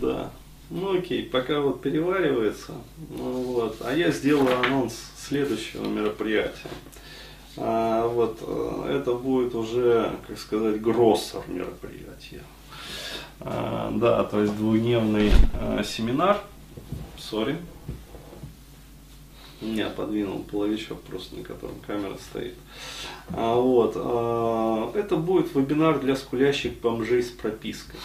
Да. Ну окей, пока вот переваривается. Ну, вот. А я сделаю анонс следующего мероприятия. А, вот э, это будет уже, как сказать, гроссер мероприятия. А, да, то есть двухдневный а, семинар. Сори. Я подвинул половичок просто, на котором камера стоит. А, вот. А, это будет вебинар для скулящих бомжей с пропиской.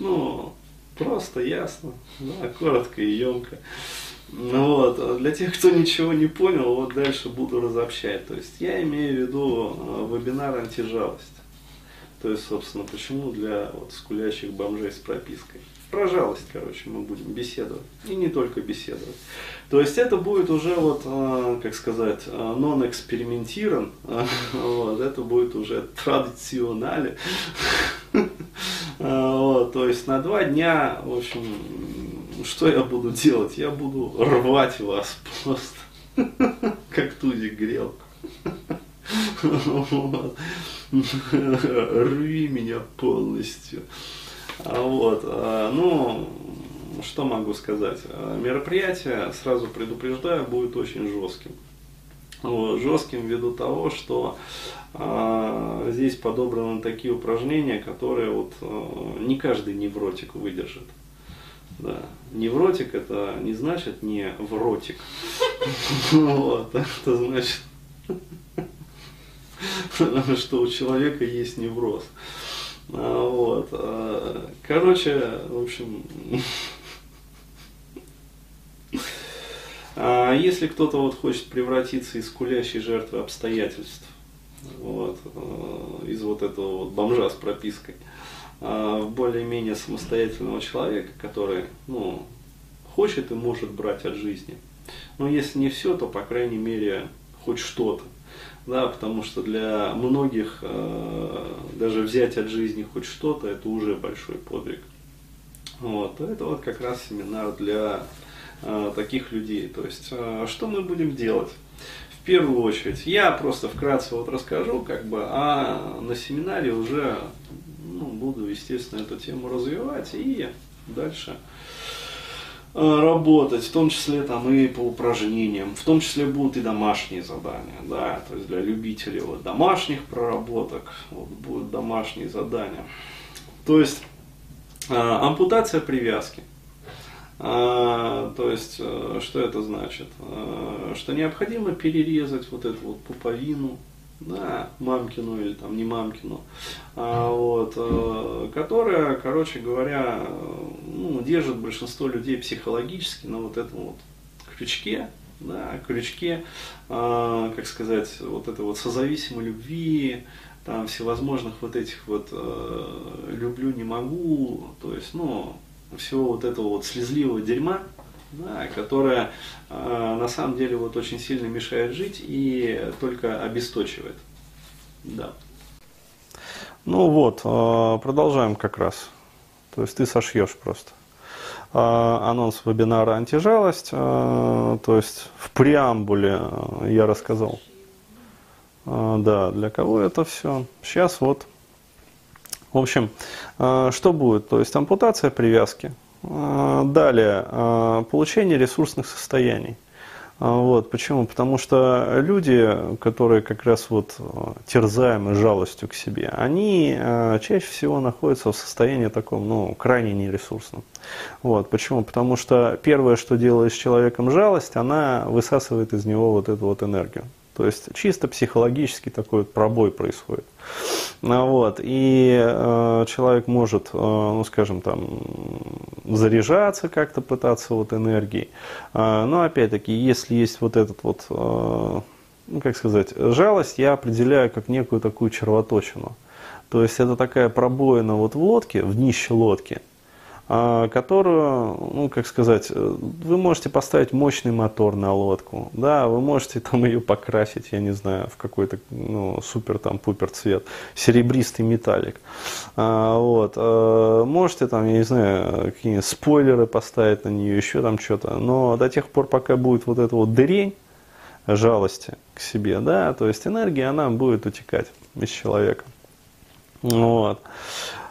Ну, просто ясно, да, коротко и емко. Ну вот, а для тех, кто ничего не понял, вот дальше буду разобщать. То есть я имею в виду э, вебинар антижалость. То есть, собственно, почему для вот, скулящих бомжей с пропиской. Про жалость, короче, мы будем беседовать. И не только беседовать. То есть это будет уже, вот, э, как сказать, нон-экспериментирован. Вот, это будет уже традиционали. Вот, то есть на два дня, в общем, что я буду делать? Я буду рвать вас просто, как тузик грелку. Вот. Рви меня полностью. А вот, а, ну, что могу сказать? Мероприятие, сразу предупреждаю, будет очень жестким. Жестким ввиду того, что а, здесь подобраны такие упражнения, которые вот а, не каждый невротик выдержит. Да. Невротик это не значит не вротик. Вот, это значит, что у человека есть невроз. А, вот. А, короче, в общем, а если кто-то вот хочет превратиться из кулящей жертвы обстоятельств, вот, э, из вот этого вот бомжа с пропиской, в более-менее самостоятельного человека, который, ну, хочет и может брать от жизни. Но если не все, то, по крайней мере, хоть что-то да, потому что для многих э, даже взять от жизни хоть что-то, это уже большой подвиг. Вот, это вот как раз семинар для э, таких людей. То есть, э, что мы будем делать? В первую очередь, я просто вкратце вот расскажу, как бы, а на семинаре уже ну, буду, естественно, эту тему развивать и дальше Э, работать, в том числе там и по упражнениям, в том числе будут и домашние задания, да, то есть для любителей вот домашних проработок вот, будут домашние задания. То есть э, ампутация привязки. Э, то есть, э, что это значит? Э, что необходимо перерезать вот эту вот пуповину, да, мамкину или там не мамкину, а, вот, э, которая, короче говоря, ну, держит большинство людей психологически на вот этом вот крючке, да, крючке, э, как сказать, вот этой вот созависимой любви, там всевозможных вот этих вот э, люблю, не могу, то есть, ну, всего вот этого вот слезливого дерьма, да, которая э, на самом деле вот очень сильно мешает жить и только обесточивает. Да. Ну вот, э, продолжаем как раз. То есть ты сошьешь просто. Э, анонс вебинара «Антижалость», то есть в преамбуле я рассказал. Да, для кого это все. Сейчас вот. В общем, что будет? То есть ампутация привязки – а, далее, а, получение ресурсных состояний. Вот, почему? Потому что люди, которые как раз вот терзаемы жалостью к себе, они чаще всего находятся в состоянии таком, ну, крайне нересурсном. Вот, почему? Потому что первое, что делает с человеком жалость, она высасывает из него вот эту вот энергию. То есть чисто психологически такой пробой происходит. Ну вот, и э, человек может, э, ну скажем там, заряжаться как-то, пытаться вот энергией. Э, но опять-таки, если есть вот этот вот, э, ну как сказать, жалость, я определяю как некую такую червоточину. То есть это такая пробоина вот в лодке, в днище лодки, а, которую, ну, как сказать, э, вы можете поставить мощный мотор на лодку, да, вы можете там ее покрасить, я не знаю, в какой-то, ну, супер там пупер цвет, серебристый металлик, а, вот, а, можете там, я не знаю, какие-нибудь спойлеры поставить на нее, еще там что-то, но до тех пор, пока будет вот эта вот дырень жалости к себе, да, то есть энергия, она будет утекать из человека. Вот.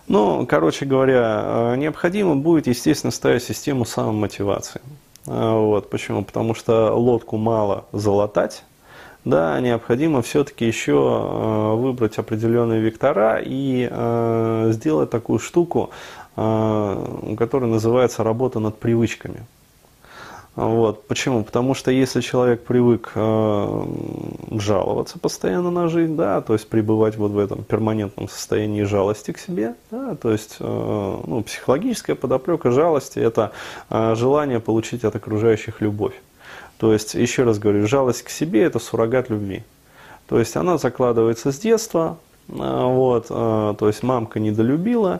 Ну, короче говоря, необходимо будет, естественно, ставить систему самомотивации. Вот. Почему? Потому что лодку мало залатать, да, необходимо все-таки еще э, выбрать определенные вектора и э, сделать такую штуку, э, которая называется работа над привычками. Вот. Почему? Потому что если человек привык э, жаловаться постоянно на жизнь, да, то есть пребывать вот в этом перманентном состоянии жалости к себе, да, то есть э, ну, психологическая подоплека жалости – это э, желание получить от окружающих любовь. То есть, еще раз говорю, жалость к себе – это суррогат любви. То есть, она закладывается с детства, э, вот, э, то есть, мамка недолюбила,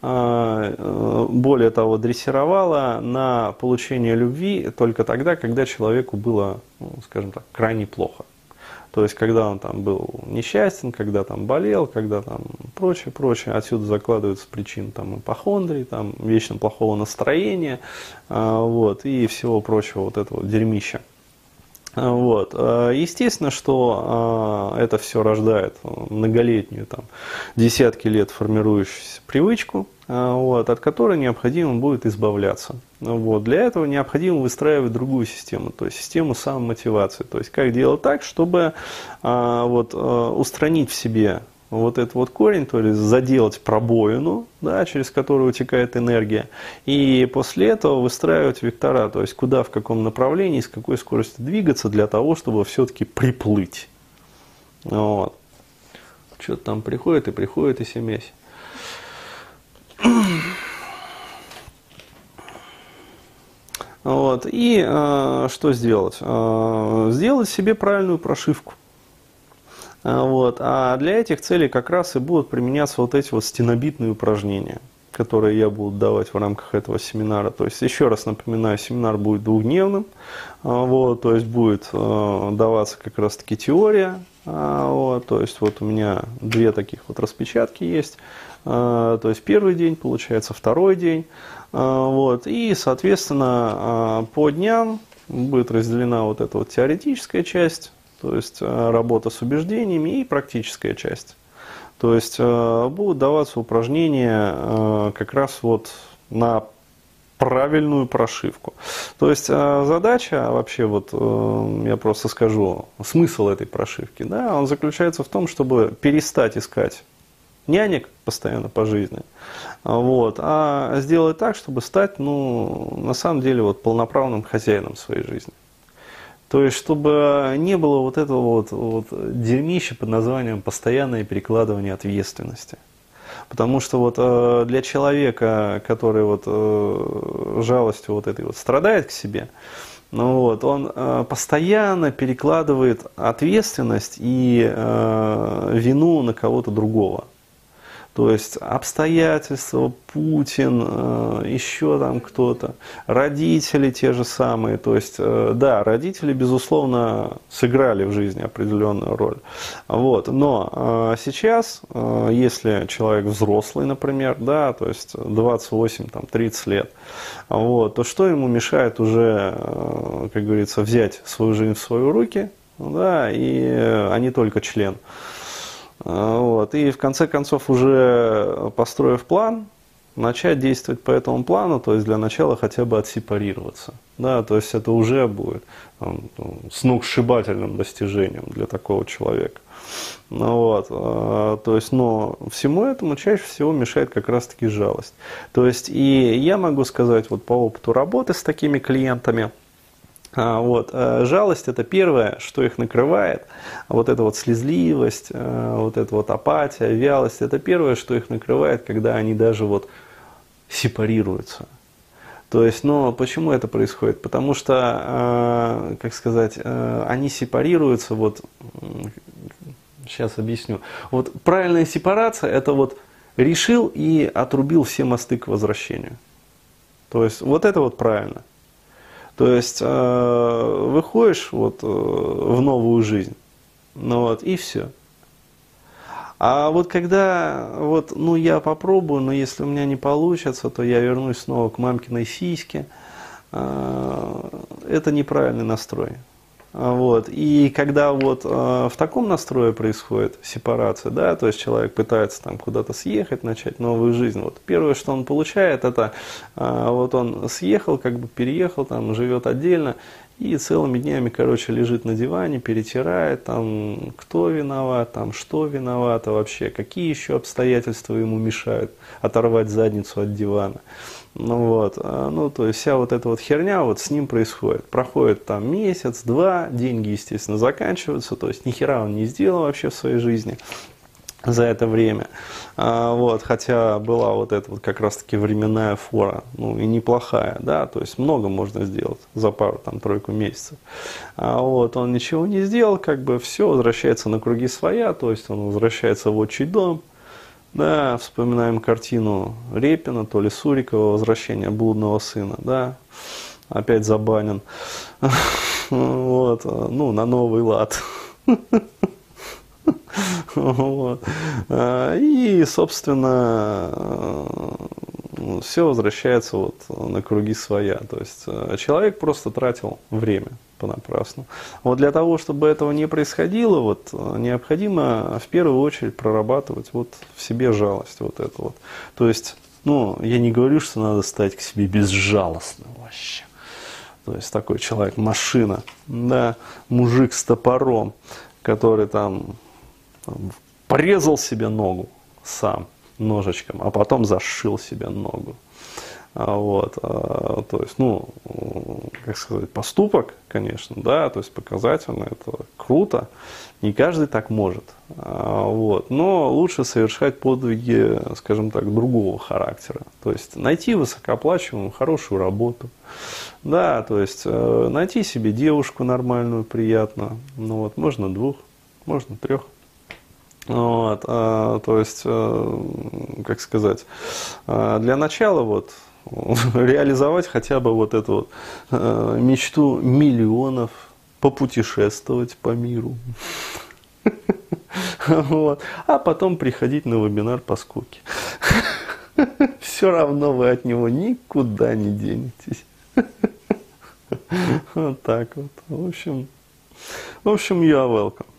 э, более того, дрессировала на получение любви только тогда, когда человеку было, ну, скажем так, крайне плохо. То есть, когда он там был несчастен, когда там болел, когда там прочее, прочее, отсюда закладываются причины там ипохондрии, там вечно плохого настроения, а, вот, и всего прочего вот этого дерьмища. А, вот. А, естественно, что это все рождает многолетнюю, там, десятки лет формирующуюся привычку, вот, от которой необходимо будет избавляться. Вот. Для этого необходимо выстраивать другую систему, то есть систему самомотивации. То есть как делать так, чтобы а, вот, а, устранить в себе вот этот вот корень, то есть заделать пробоину, да, через которую утекает энергия, и после этого выстраивать вектора, то есть куда, в каком направлении, с какой скоростью двигаться для того, чтобы все-таки приплыть. Вот. Что-то там приходит и приходит и семясь. Вот. И э, что сделать? Э, сделать себе правильную прошивку. Э, вот. А для этих целей как раз и будут применяться вот эти вот стенобитные упражнения, которые я буду давать в рамках этого семинара. То есть, еще раз напоминаю, семинар будет двухдневным. Э, вот, то есть, будет э, даваться как раз-таки теория. Э, вот, то есть, вот у меня две таких вот распечатки есть. То есть, первый день, получается, второй день. А, вот. И, соответственно, а, по дням будет разделена вот эта вот теоретическая часть, то есть а, работа с убеждениями и практическая часть. То есть будут даваться упражнения как раз вот на правильную прошивку. То есть задача вообще вот э, я просто скажу смысл этой прошивки, да, он заключается в том, чтобы перестать искать нянек постоянно по жизни, вот, а сделать так, чтобы стать, ну, на самом деле, вот полноправным хозяином своей жизни. То есть, чтобы не было вот этого вот, вот дерьмища под названием постоянное перекладывание ответственности. Потому что вот э, для человека, который вот э, жалостью вот этой вот страдает к себе, ну вот, он э, постоянно перекладывает ответственность и вину на кого-то другого. То есть обстоятельства, Путин, э, еще там кто-то, родители те же самые. То есть, э, да, родители, безусловно, сыграли в жизни определенную роль. Вот. Но э, сейчас, если человек взрослый, например, да, то есть 28, там, 30 лет, вот, то что ему мешает уже, как говорится, взять свою жизнь в свои руки, да, и, а не только член. А, вот. И в конце концов, уже построив план, начать действовать по этому плану, то есть для начала хотя бы отсепарироваться. Да, то есть это уже будет там, сногсшибательным достижением для такого человека. Ну, вот, а, то есть, но всему этому чаще всего мешает как раз-таки жалость. То есть, и я могу сказать вот по опыту работы с такими клиентами – вот. Э, жалость это первое, что их накрывает. Вот эта вот слезливость, э, вот эта вот апатия, вялость, это первое, что их накрывает, когда они даже вот сепарируются. То есть, но почему это происходит? Потому что, э, как сказать, они сепарируются, вот, сейчас объясню. Вот правильная сепарация, это вот решил и отрубил все мосты к возвращению. То есть, вот это вот правильно. То есть э, выходишь вот, э, в новую жизнь, ну вот, и все. А вот когда вот, ну я попробую, но если у меня не получится, то я вернусь снова к мамкиной сиське, э, это неправильный настрой. Вот. И когда вот э, в таком настрое происходит сепарация, да, то есть человек пытается там куда-то съехать, начать новую жизнь, вот первое, что он получает, это э, вот он съехал, как бы переехал, там живет отдельно, и целыми днями, короче, лежит на диване, перетирает, там, кто виноват, там, что виновато вообще, какие еще обстоятельства ему мешают оторвать задницу от дивана. Ну вот, а, ну то есть вся вот эта вот херня вот с ним происходит. Проходит там месяц, два, деньги, естественно, заканчиваются, то есть ни хера он не сделал вообще в своей жизни за это время. А, вот, хотя была вот эта вот как раз-таки временная фора, ну и неплохая, да, то есть много можно сделать за пару, там, тройку месяцев. А, вот, он ничего не сделал, как бы все, возвращается на круги своя, то есть он возвращается в отчий дом, да, вспоминаем картину Репина, то ли Сурикова, «Возвращение блудного сына», да, опять забанен, вот, ну, на новый лад. Вот. И, собственно, все возвращается вот на круги своя. То есть э, человек просто тратил время понапрасну. Вот для того, чтобы этого не происходило, вот, э, необходимо в первую очередь прорабатывать вот в себе жалость. Вот это вот. То есть, ну, я не говорю, что надо стать к себе безжалостным вообще. То есть такой человек, машина, да, мужик с топором, который там, там порезал себе ногу сам ножичком, а потом зашил себе ногу. А, вот, а, то есть, ну, как сказать, поступок, конечно, да, то есть показательно, это круто, не каждый так может, а, вот, но лучше совершать подвиги, скажем так, другого характера, то есть найти высокооплачиваемую, хорошую работу, да, то есть э, найти себе девушку нормальную, приятную, ну вот, можно двух, можно трех, вот, а, то есть, э, как сказать, для начала вот реализовать хотя бы вот эту вот, э, мечту миллионов, попутешествовать по миру. Вот. А потом приходить на вебинар по скуке. Все равно вы от него никуда не денетесь. Вот так вот. В общем, в общем, я welcome.